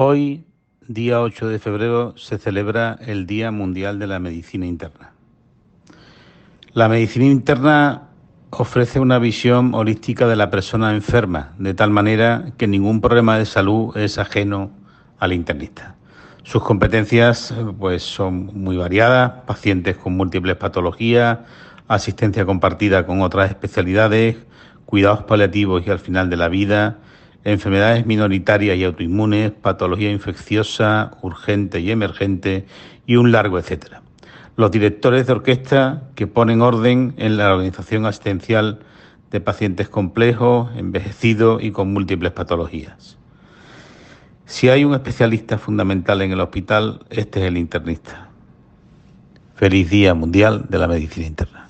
Hoy, día 8 de febrero, se celebra el Día Mundial de la Medicina Interna. La medicina interna ofrece una visión holística de la persona enferma, de tal manera que ningún problema de salud es ajeno al internista. Sus competencias pues, son muy variadas, pacientes con múltiples patologías, asistencia compartida con otras especialidades, cuidados paliativos y al final de la vida, enfermedades minoritarias y autoinmunes, patología infecciosa, urgente y emergente y un largo etcétera. Los directores de orquesta que ponen orden en la organización asistencial de pacientes complejos, envejecidos y con múltiples patologías. Si hay un especialista fundamental en el hospital, este es el internista. Feliz Día Mundial de la Medicina Interna.